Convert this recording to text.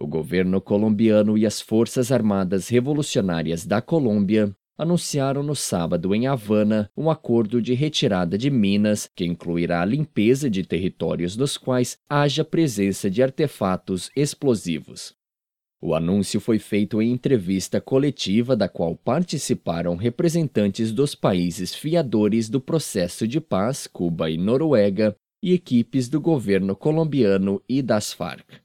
O governo colombiano e as Forças Armadas Revolucionárias da Colômbia anunciaram no sábado em Havana um acordo de retirada de minas que incluirá a limpeza de territórios nos quais haja presença de artefatos explosivos. O anúncio foi feito em entrevista coletiva da qual participaram representantes dos países fiadores do processo de paz, Cuba e Noruega, e equipes do governo colombiano e das Farc.